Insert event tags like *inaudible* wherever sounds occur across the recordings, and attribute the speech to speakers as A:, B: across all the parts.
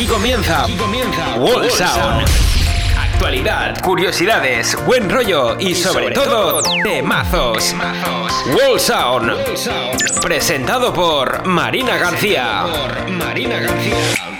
A: Aquí comienza, aquí comienza Wall Sound. Actualidad, curiosidades, buen rollo y sobre, todo, temazos. Wall Sound. Presentado por Marina García. Marina García.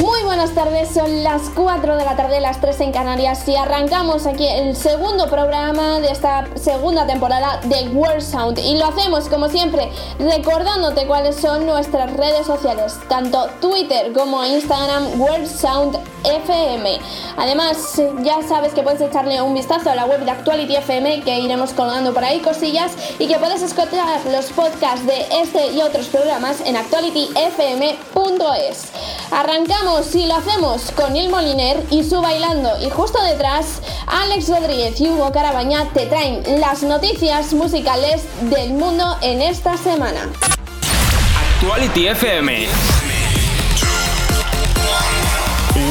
B: Muy buenas tardes, son las 4 de la tarde, las 3 en Canarias y arrancamos aquí el segundo programa de esta segunda temporada de World Sound y lo hacemos como siempre recordándote cuáles son nuestras redes sociales, tanto Twitter como Instagram World Sound FM. Además, ya sabes que puedes echarle un vistazo a la web de Actuality FM que iremos colgando por ahí cosillas y que puedes escuchar los podcasts de este y otros programas en actualityfm.es. Arrancamos y lo hacemos con Il Moliner y su bailando y justo detrás Alex Rodríguez y Hugo Carabaña te traen las noticias musicales del mundo en esta semana.
A: Actuality FM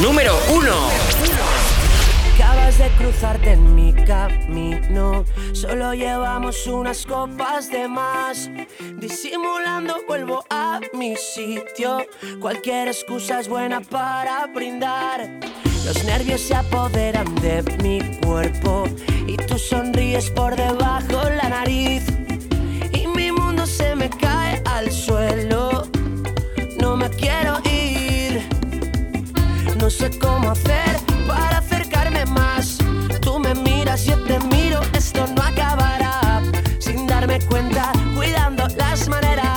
A: número 1.
C: De cruzarte en mi camino, solo llevamos unas copas de más. Disimulando vuelvo a mi sitio, cualquier excusa es buena para brindar. Los nervios se apoderan de mi cuerpo y tú sonríes por debajo la nariz. Y mi mundo se me cae al suelo, no me quiero ir no sé cómo hacer para. Tú me miras, yo te miro, esto no acabará. Sin darme cuenta, cuidando las maneras,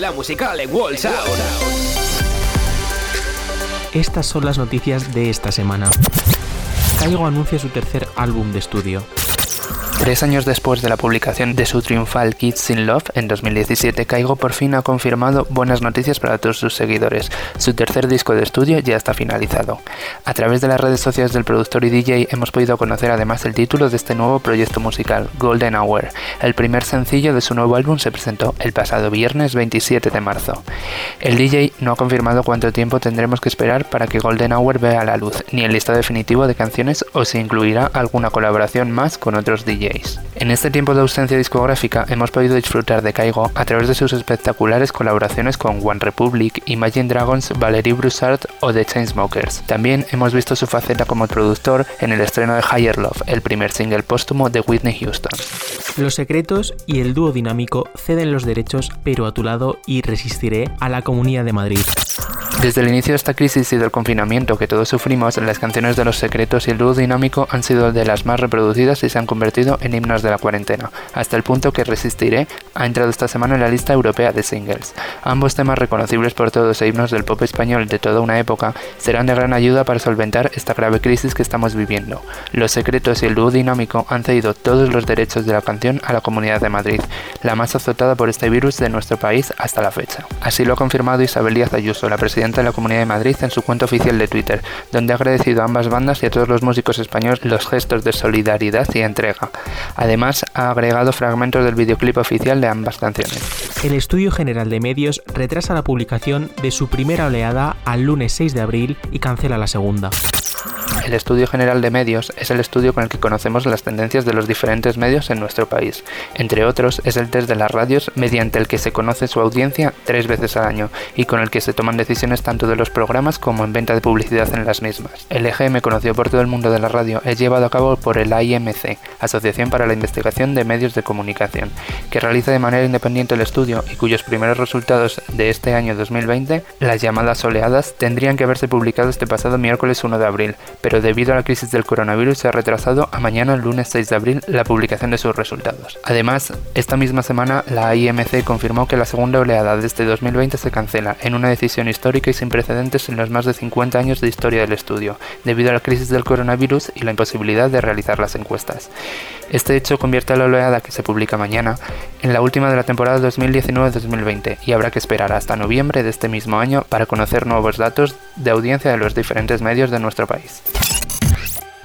A: actualidad musical en Wall Sound.
D: Estas son las noticias de esta semana. Caigo anuncia su tercer álbum de estudio. Tres años después de la publicación de su triunfal Kids in Love en 2017, Kaigo por fin ha confirmado buenas noticias para todos sus seguidores. Su tercer disco de estudio ya está finalizado. A través de las redes sociales del productor y DJ hemos podido conocer además el título de este nuevo proyecto musical, Golden Hour. El primer sencillo de su nuevo álbum se presentó el pasado viernes 27 de marzo. El DJ no ha confirmado cuánto tiempo tendremos que esperar para que Golden Hour vea la luz, ni el listado definitivo de canciones o se incluirá alguna colaboración más con otros DJs. En este tiempo de ausencia discográfica hemos podido disfrutar de Kaigo a través de sus espectaculares colaboraciones con One Republic, Imagine Dragons, Valerie Broussard o The Chainsmokers. También hemos visto su faceta como productor en el estreno de Higher Love, el primer single póstumo de Whitney Houston.
E: Los secretos y el dúo dinámico ceden los derechos, pero a tu lado y resistiré a la Comunidad de Madrid.
D: Desde el inicio de esta crisis y del confinamiento que todos sufrimos, las canciones de Los Secretos y el dúo dinámico han sido de las más reproducidas y se han convertido en himnos de la cuarentena, hasta el punto que Resistiré ha entrado esta semana en la lista europea de singles. Ambos temas reconocibles por todos e himnos del pop español de toda una época serán de gran ayuda para solventar esta grave crisis que estamos viviendo. Los Secretos y el dúo dinámico han cedido todos los derechos de la canción a la Comunidad de Madrid, la más azotada por este virus de nuestro país hasta la fecha. Así lo ha confirmado Isabel Díaz Ayuso, la presidenta de la Comunidad de Madrid en su cuenta oficial de Twitter, donde ha agradecido a ambas bandas y a todos los músicos españoles los gestos de solidaridad y entrega. Además, ha agregado fragmentos del videoclip oficial de ambas canciones.
E: El Estudio General de Medios retrasa la publicación de su primera oleada al lunes 6 de abril y cancela la segunda.
D: El Estudio General de Medios es el estudio con el que conocemos las tendencias de los diferentes medios en nuestro país. Entre otros, es el test de las radios mediante el que se conoce su audiencia tres veces al año y con el que se toman decisiones tanto de los programas como en venta de publicidad en las mismas. El EGM, conocido por todo el mundo de la radio, es llevado a cabo por el AIMC, Asociación para la Investigación de Medios de Comunicación, que realiza de manera independiente el estudio y cuyos primeros resultados de este año 2020, las llamadas oleadas, tendrían que haberse publicado este pasado miércoles 1 de abril, pero debido a la crisis del coronavirus se ha retrasado a mañana, lunes 6 de abril, la publicación de sus resultados. Además, esta misma semana la IMC confirmó que la segunda oleada de este 2020 se cancela, en una decisión histórica y sin precedentes en los más de 50 años de historia del estudio, debido a la crisis del coronavirus y la imposibilidad de realizar las encuestas. Este hecho convierte a la oleada que se publica mañana en la última de la temporada 2019-2020 y habrá que esperar hasta noviembre de este mismo año para conocer nuevos datos de audiencia de los diferentes medios de nuestro país.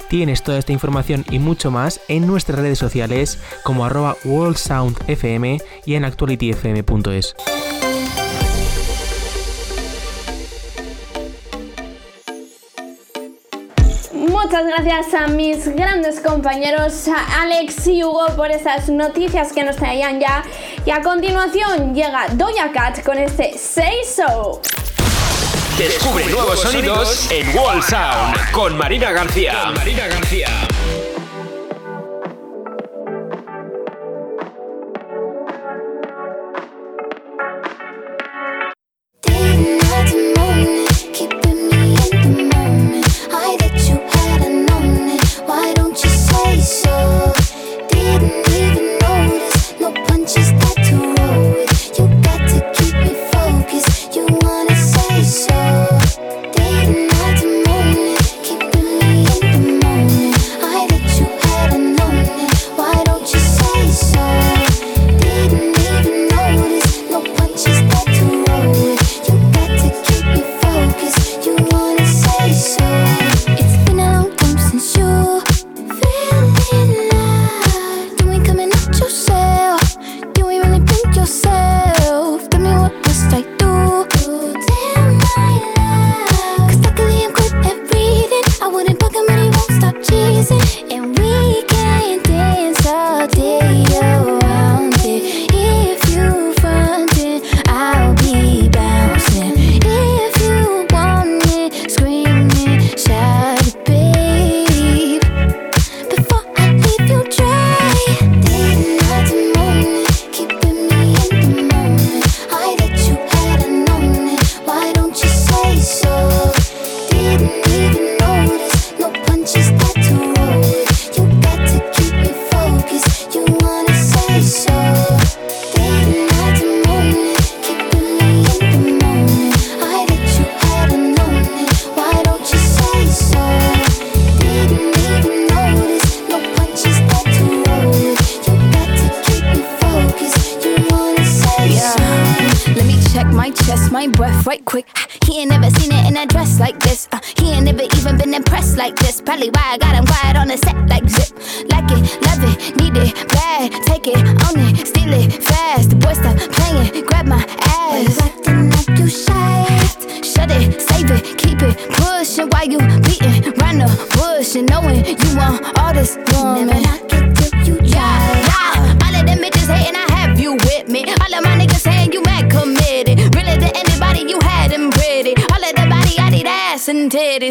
E: Tienes toda esta información y mucho más en nuestras redes sociales como arroba worldsoundfm y en actualityfm.es.
B: Muchas gracias a mis grandes compañeros Alex y Hugo por esas noticias que nos traían ya. Y a continuación llega Doja Cat con este Say So.
A: Descubre nuevos sonidos en Wall Sound con Marina García. Marina García.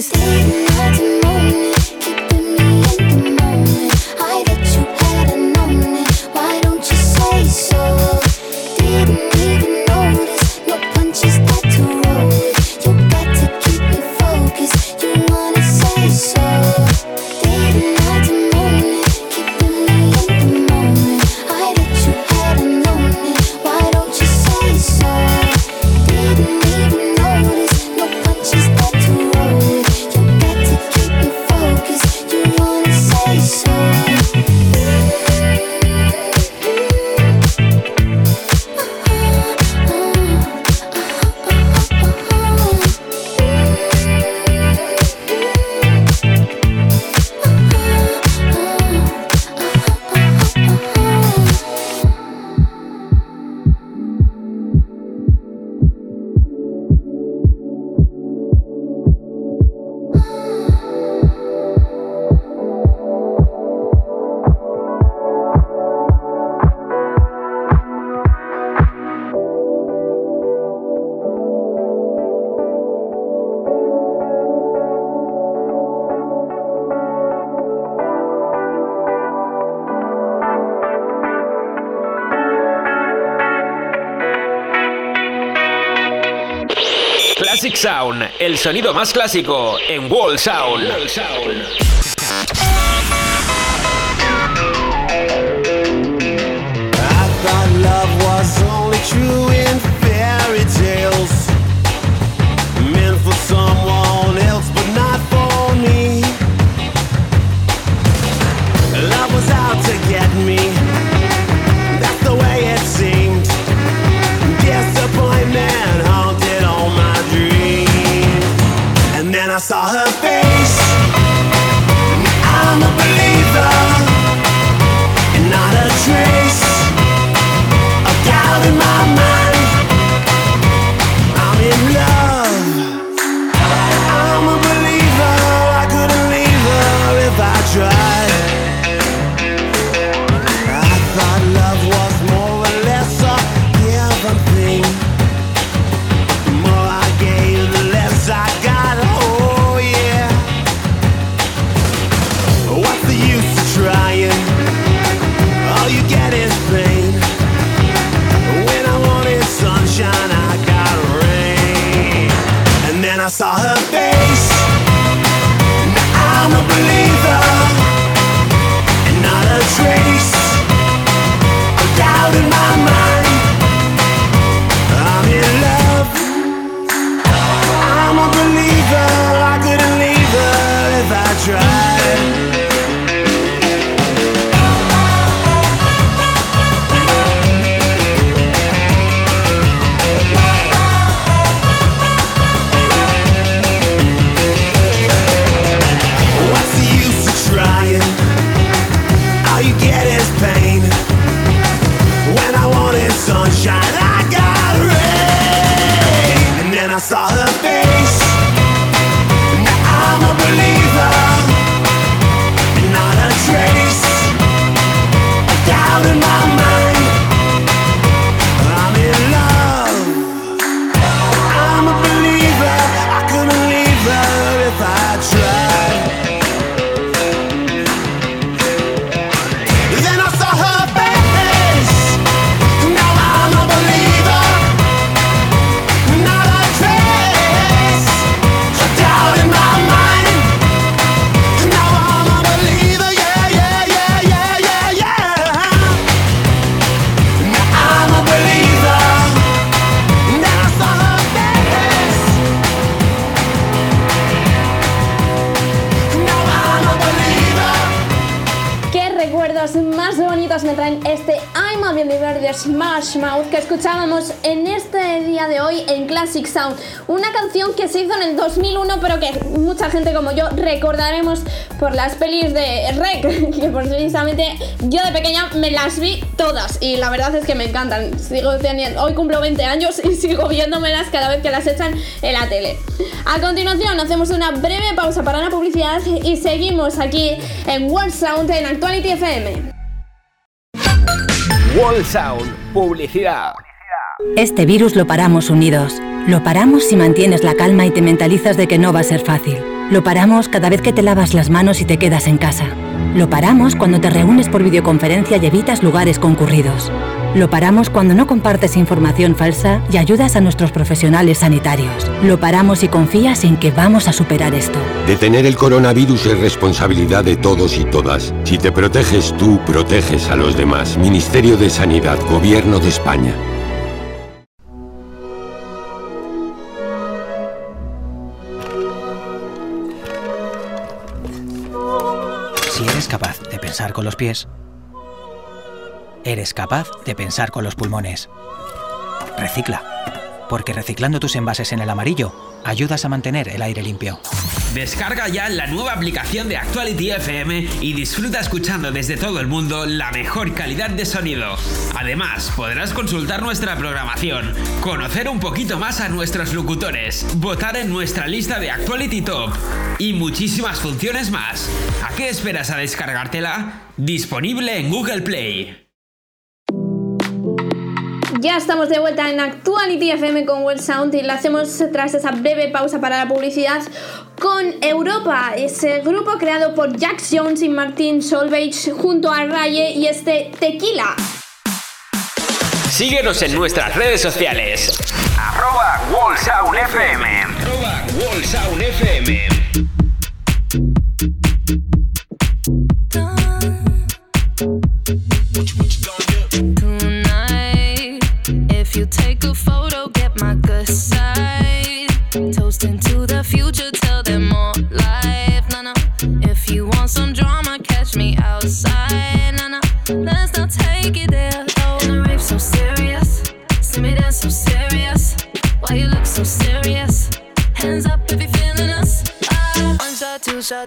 F: this.
G: El sonido más clásico en Sound. Wall Sound.
B: Que mucha gente como yo recordaremos por las pelis de Rec, *laughs* que precisamente yo de pequeña me las vi todas y la verdad es que me encantan. Sigo teniendo, hoy cumplo 20 años *laughs* y sigo viéndomelas cada vez que las echan en la tele. A continuación hacemos una breve pausa para la publicidad y seguimos aquí en World Sound en Actuality FM.
A: Wall Sound, publicidad.
H: Este virus lo paramos unidos. Lo paramos si mantienes la calma y te mentalizas de que no va a ser fácil. Lo paramos cada vez que te lavas las manos y te quedas en casa. Lo paramos cuando te reúnes por videoconferencia y evitas lugares concurridos. Lo paramos cuando no compartes información falsa y ayudas a nuestros profesionales sanitarios. Lo paramos y confías en que vamos a superar esto.
I: Detener el coronavirus es responsabilidad de todos y todas. Si te proteges tú, proteges a los demás. Ministerio de Sanidad, Gobierno de España.
J: Los pies, eres capaz de pensar con los pulmones. Recicla, porque reciclando tus envases en el amarillo, ayudas a mantener el aire limpio.
A: Descarga ya la nueva aplicación de Actuality FM y disfruta escuchando desde todo el mundo la mejor calidad de sonido. Además, podrás consultar nuestra programación, conocer un poquito más a nuestros locutores, votar en nuestra lista de Actuality Top y muchísimas funciones más. ¿A qué esperas a descargártela? Disponible en Google Play.
B: Ya estamos de vuelta en Actuality FM con World Sound y lo hacemos tras esa breve pausa para la publicidad con Europa, ese grupo creado por Jack Jones y Martin Solveig junto a Raye y este Tequila.
A: Síguenos en nuestras redes sociales. Arroba Wall Sound FM. Arroba Wall Sound FM.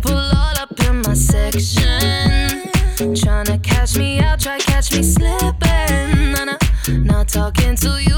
K: People all up in my section. Tryna catch me out, try catch me slipping. Nah, nah. Not talking to you,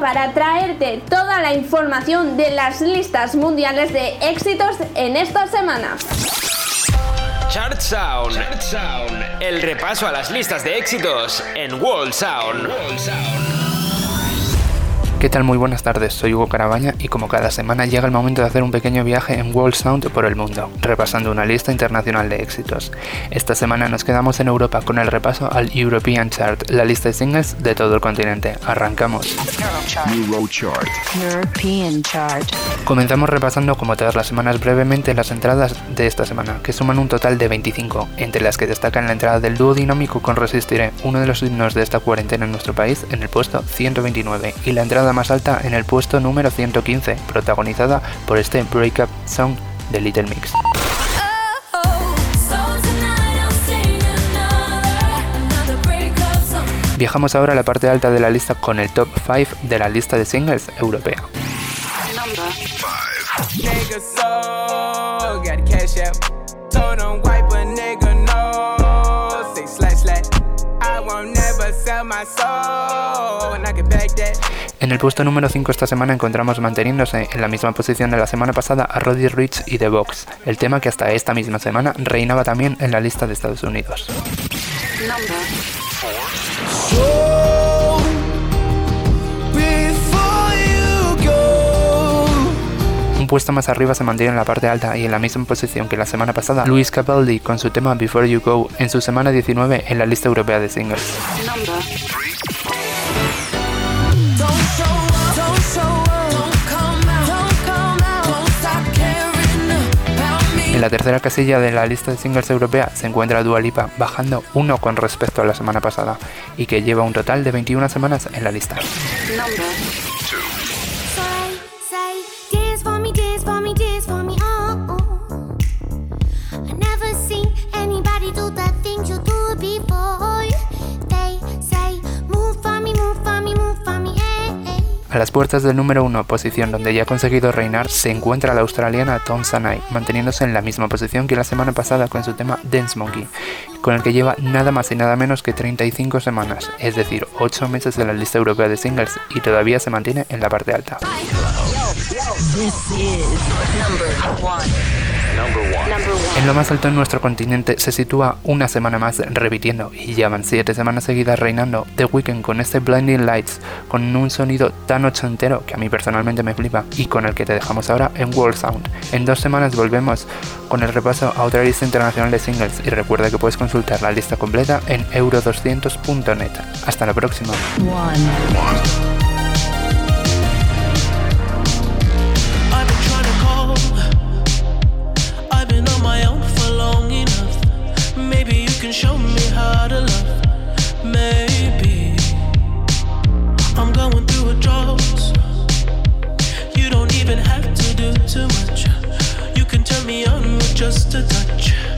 B: Para traerte toda la información de las listas mundiales de éxitos en esta semana.
A: Chart Sound. El repaso a las listas de éxitos en World Sound.
D: ¿Qué tal? Muy buenas tardes, soy Hugo Carabaña y como cada semana llega el momento de hacer un pequeño viaje en World Sound por el mundo, repasando una lista internacional de éxitos. Esta semana nos quedamos en Europa con el repaso al European Chart, la lista de singles de todo el continente. Arrancamos.
L: European Chart.
D: Comenzamos repasando como todas las semanas brevemente las entradas de esta semana, que suman un total de 25, entre las que destacan la entrada del dúo dinámico con Resistiré, uno de los himnos de esta cuarentena en nuestro país, en el puesto 129, y la entrada más alta en el puesto número 115, protagonizada por este Breakup Song de Little Mix. Viajamos ahora a la parte alta de la lista con el top 5 de la lista de singles europea. En el puesto número 5 esta semana encontramos manteniéndose en la misma posición de la semana pasada a Roddy Rich y The Box, el tema que hasta esta misma semana reinaba también en la lista de Estados Unidos. Un puesto más arriba se mantiene en la parte alta y en la misma posición que la semana pasada Luis Capaldi con su tema Before You Go en su semana 19 en la lista europea de singles. En la tercera casilla de la lista de singles europea se encuentra Dua Lipa bajando uno con respecto a la semana pasada y que lleva un total de 21 semanas en la lista. A las puertas del número 1, posición donde ya ha conseguido reinar, se encuentra la australiana Tom Sanai, manteniéndose en la misma posición que la semana pasada con su tema Dance Monkey, con el que lleva nada más y nada menos que 35 semanas, es decir, 8 meses de la lista europea de singles y todavía se mantiene en la parte alta. En lo más alto en nuestro continente se sitúa una semana más repitiendo y llevan 7 semanas seguidas reinando The Weeknd con este Blinding Lights con un sonido tan ochentero que a mí personalmente me flipa y con el que te dejamos ahora en World Sound. En dos semanas volvemos con el repaso a otra lista internacional de singles y recuerda que puedes consultar la lista completa en euro200.net. Hasta la próxima.
M: Me on with just a touch,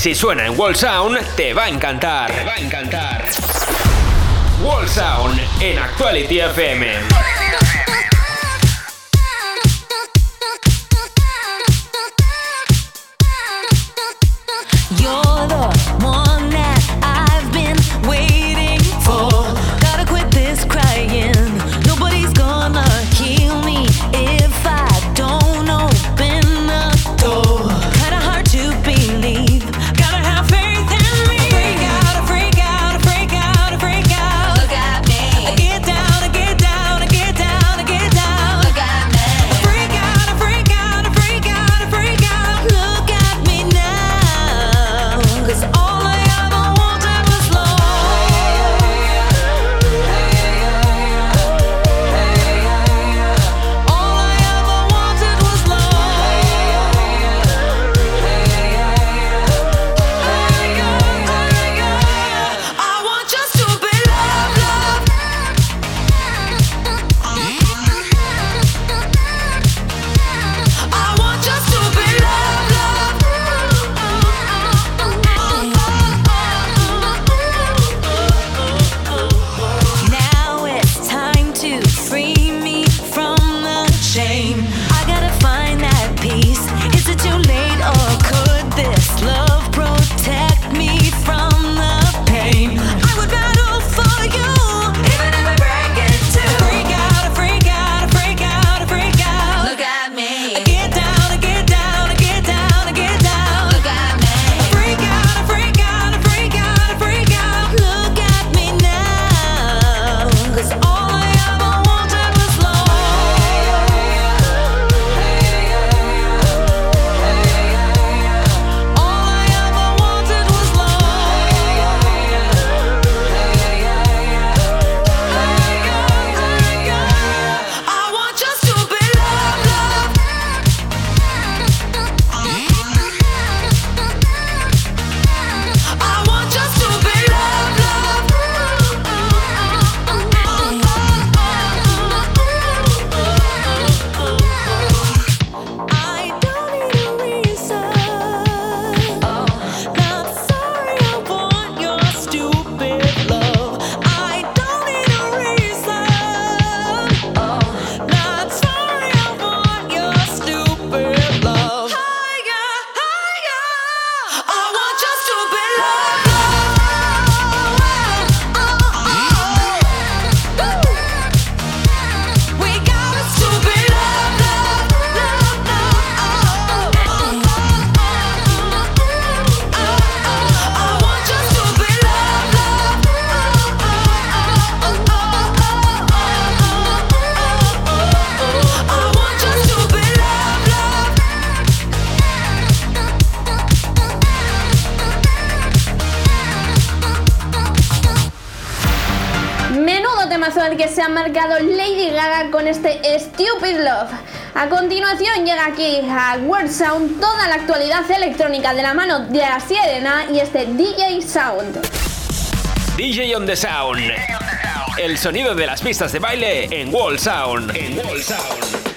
N: Si suena en Wall Sound, te va a encantar. Te va a encantar. Wall Sound en Actuality FM.
B: electrónica de la mano de la Sirena y este DJ Sound.
N: DJ on the Sound. El sonido de las pistas de baile en Wall Sound. En Wall Sound.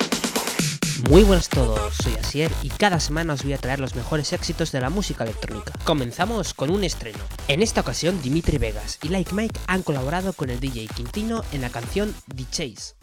O: Muy buenas a todos, soy Asier y cada semana os voy a traer los mejores éxitos de la música electrónica. Comenzamos con un estreno. En esta ocasión, Dimitri Vegas y Like Mike han colaborado con el DJ Quintino en la canción The Chase.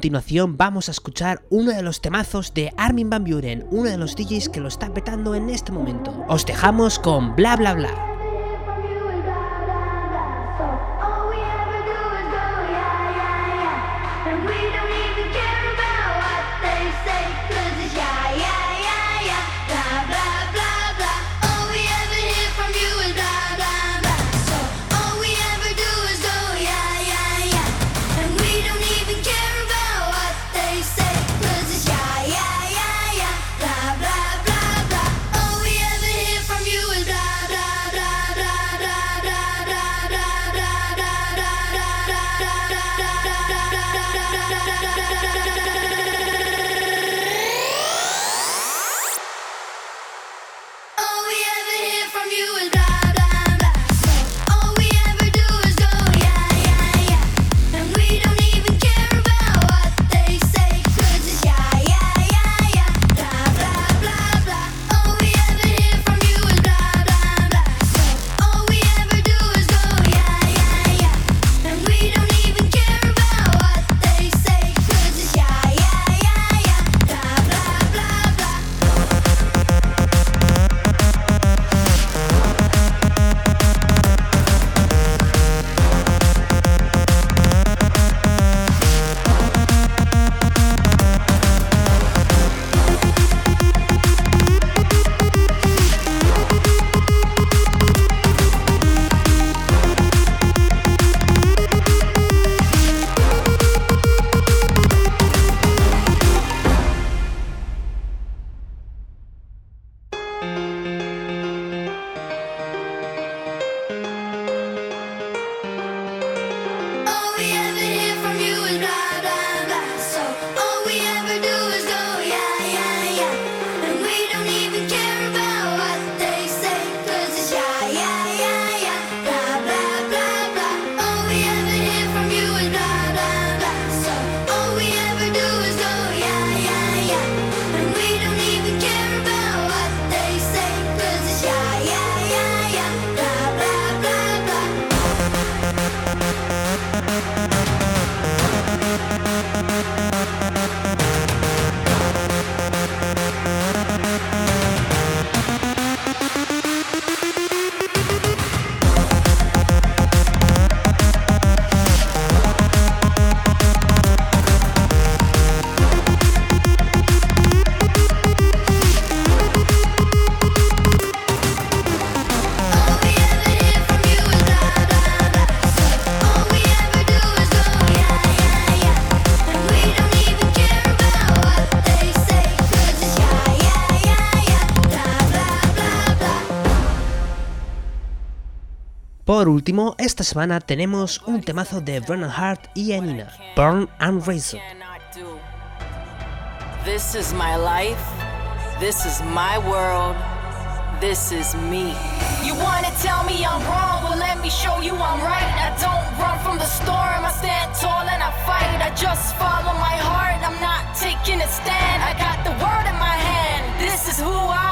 P: continuación vamos a escuchar uno de los temazos de Armin Van Buren, uno de los DJs que lo está petando en este momento. Os dejamos con bla bla bla. último, esta semana tenemos un temazo de Brennan Hart y Emina, Burn and Razor.
Q: This is my life, this is my world, this is me.
R: You wanna tell me I'm wrong? Well, let me show you I'm right. I don't run from the storm, I stand tall and I fight. I just follow my heart, I'm not taking a stand. I got the word in my hand, this is who I am.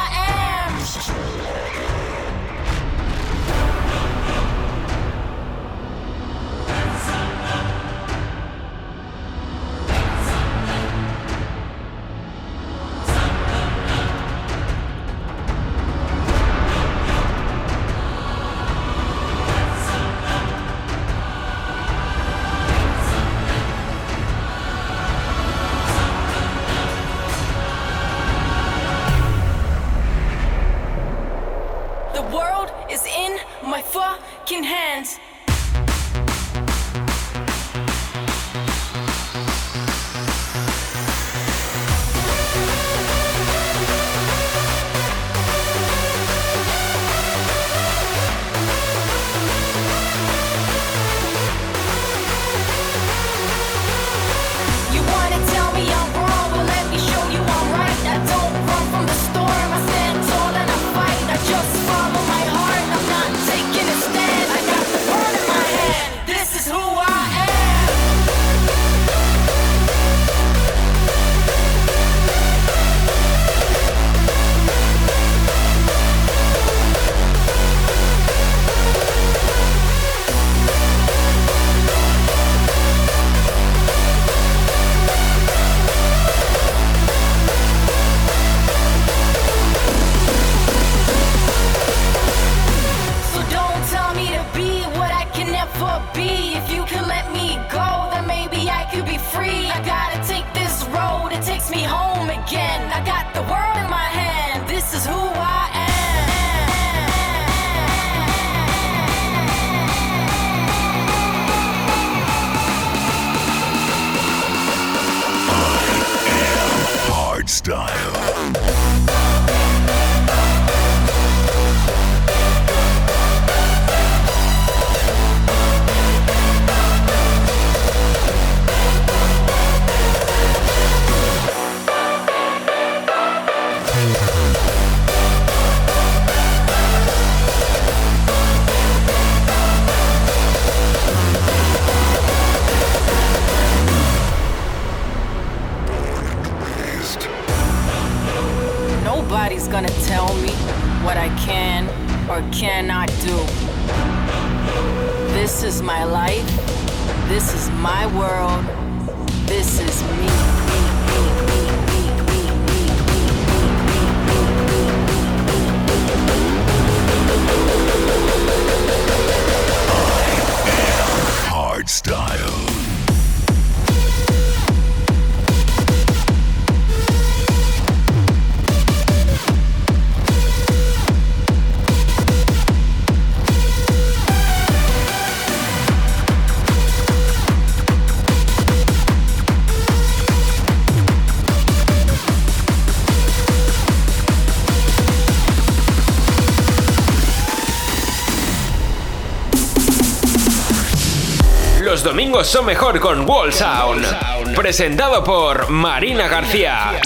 A: Algo son mejor con Wall Sound. Presentado por Marina García.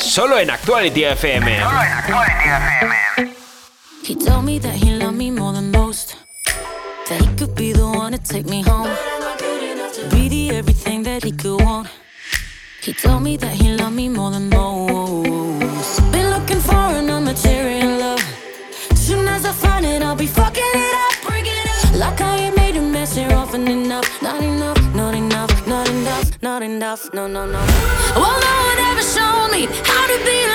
A: Solo en Actuality FM. Solo en Actuality FM.
N: He told me that he loved me more than most. That he could be the one to take me home. To Be the everything that he could want. He told me that he off. No, no, no. Well, no one ever showed me how to be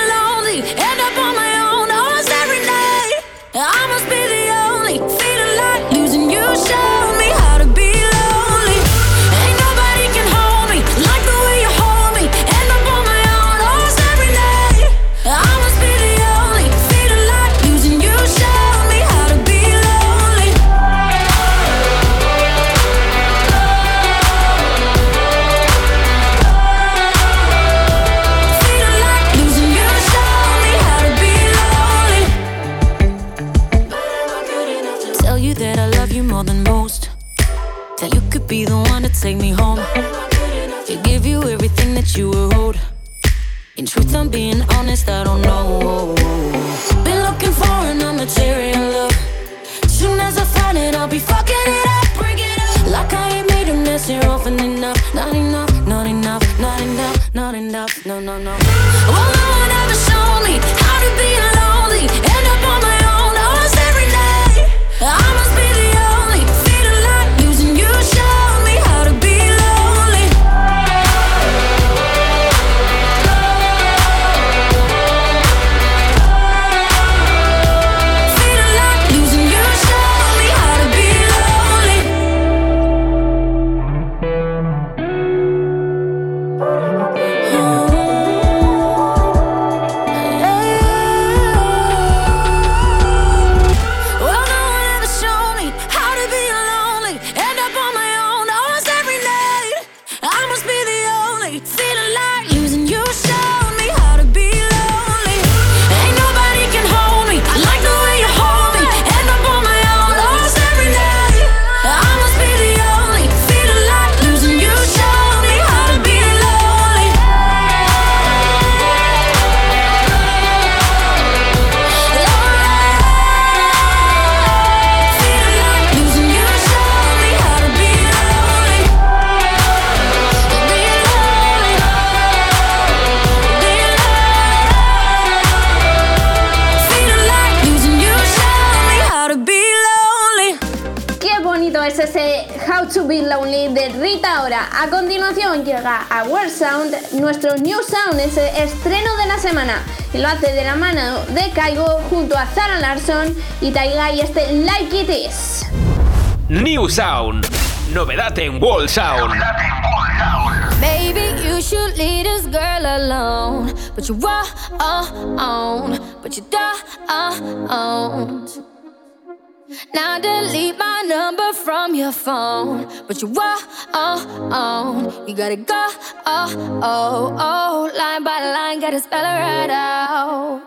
N: Big Lonely
B: de Rita Ora. A continuación llega a World Sound, nuestro New Sound, es el estreno de la semana. Y lo hace de la mano de Kaigo junto a Zara Larson y Taiga y este Like It Is.
A: New Sound, novedad en World Sound.
N: Baby, you should leave this girl alone. But you on, but you. Now delete my number from your phone. But you were on. You gotta go, oh, oh, oh. Line by line, gotta spell it right out.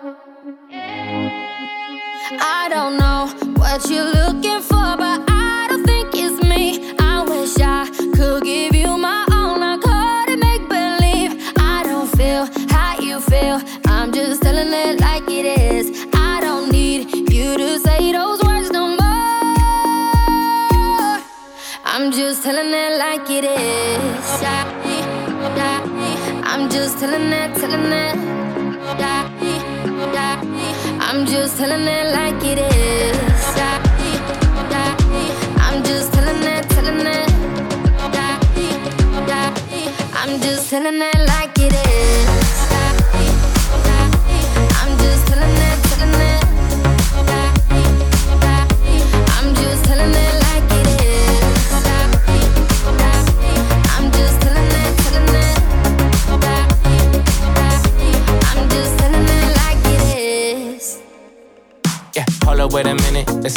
N: I don't know what you're looking for. it is. I'm just telling that, telling that. I'm
F: just telling it like it is. I'm just telling that, telling that. I'm just telling it like it is.
S: es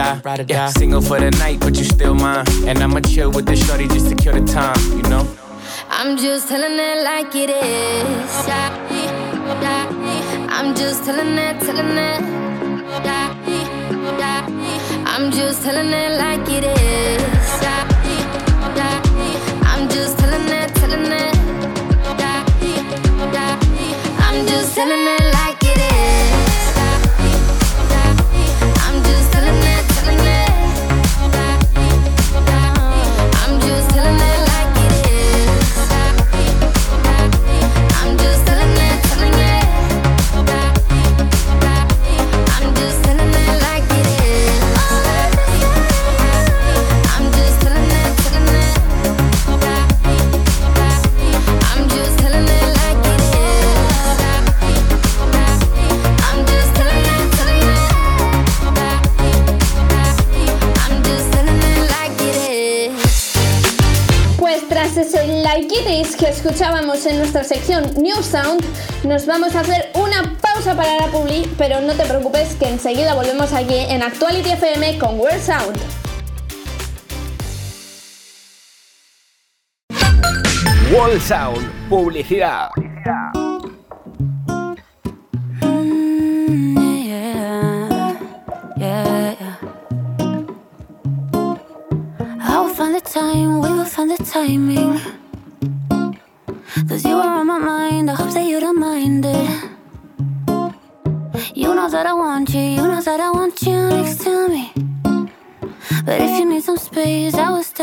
S: Ride or yeah. Single for the night, but you still mine. And I'ma chill with the shorty just to kill the time, you know.
F: I'm just telling it like it is. I'm just telling it, telling it. I'm just telling it like it is. I'm just telling it, telling it. I'm just telling it Is
B: que escuchábamos en nuestra sección New Sound, nos vamos a hacer una pausa para la publi, pero no te preocupes que enseguida volvemos aquí en Actuality FM con World Sound.
A: Wall Sound, publicidad.
F: Yeah, yeah, yeah. I will find the time, we will find the timing.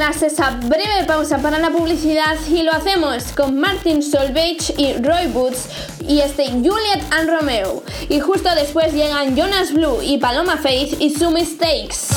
B: tras esa breve pausa para la publicidad y lo hacemos con Martin Solveig y Roy Boots y este Juliet and Romeo. Y justo después llegan Jonas Blue y Paloma Faith y Su Mistakes.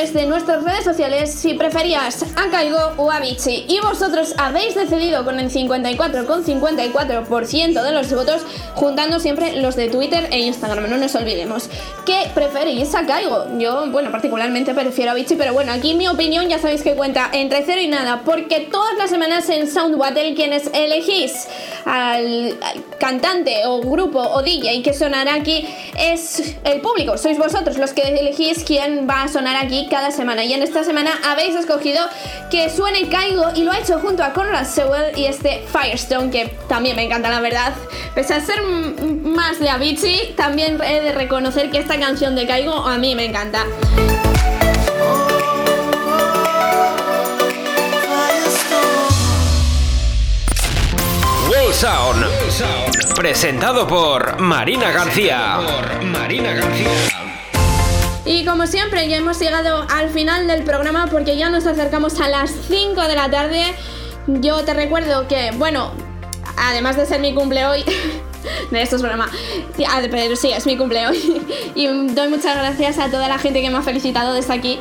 A: de
B: nuestras redes sociales si preferías a Kaigo o a Bichi y vosotros habéis decidido con el 54,54% de los votos juntando siempre los de Twitter e Instagram, no nos olvidemos. ¿Qué preferís a Kaigo? Yo, bueno, particularmente prefiero a Bichi, pero bueno, aquí mi opinión ya sabéis que cuenta entre cero y nada, porque todas las semanas en Sound Battle quienes elegís al cantante o grupo o DJ que sonará aquí es el público, sois vosotros los que elegís quién va a sonar aquí cada semana. Y en esta semana habéis escogido que suene Caigo y lo ha hecho junto a Conrad Sewell y este Firestone, que también me encanta la verdad. Pese a ser más de Avicii, también he de reconocer que esta canción de Caigo a mí me encanta.
A: Sound. Presentado por Marina García.
B: Y como siempre, ya hemos llegado al final del programa porque ya nos acercamos a las 5 de la tarde. Yo te recuerdo que, bueno, además de ser mi cumple hoy, *laughs* de esto es broma, Sí, ah, pero sí, es mi cumple hoy. *laughs* Y doy muchas gracias a toda la gente que me ha felicitado desde aquí.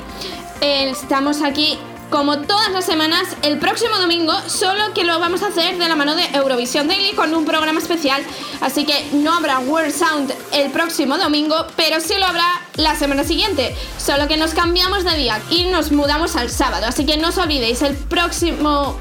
B: Eh, Estamos aquí como todas las semanas el próximo domingo, solo que lo vamos a hacer de la mano de Eurovisión Daily con un programa especial. Así que no habrá World Sound el próximo domingo, pero sí lo habrá la semana siguiente. Solo que nos cambiamos de día y nos mudamos al sábado. Así que no os olvidéis, el próximo,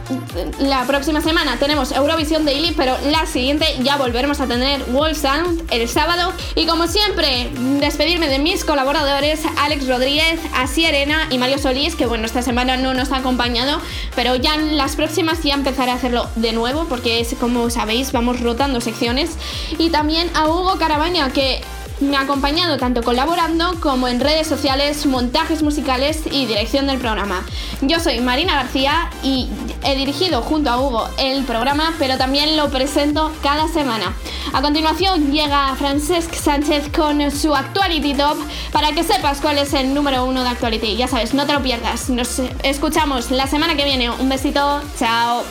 B: la próxima semana tenemos Eurovisión Daily, pero la siguiente ya volveremos a tener World Sound el sábado. Y como siempre, despedirme de mis colaboradores, Alex Rodríguez, Así Arena y Mario Solís, que bueno, esta semana no nos ha acompañado, pero ya en las próximas ya empezaré a hacerlo de nuevo, porque es como sabéis, vamos rotando secciones. Y también a Hugo Carabaña, que me ha acompañado tanto colaborando como en redes sociales, montajes musicales y dirección del programa. Yo soy Marina García y he dirigido junto a Hugo el programa, pero también lo presento cada semana. A continuación llega Francesc Sánchez con su Actuality Top para que sepas cuál es el número uno de Actuality. Ya sabes, no te lo pierdas. Nos escuchamos la semana que viene. Un besito, chao.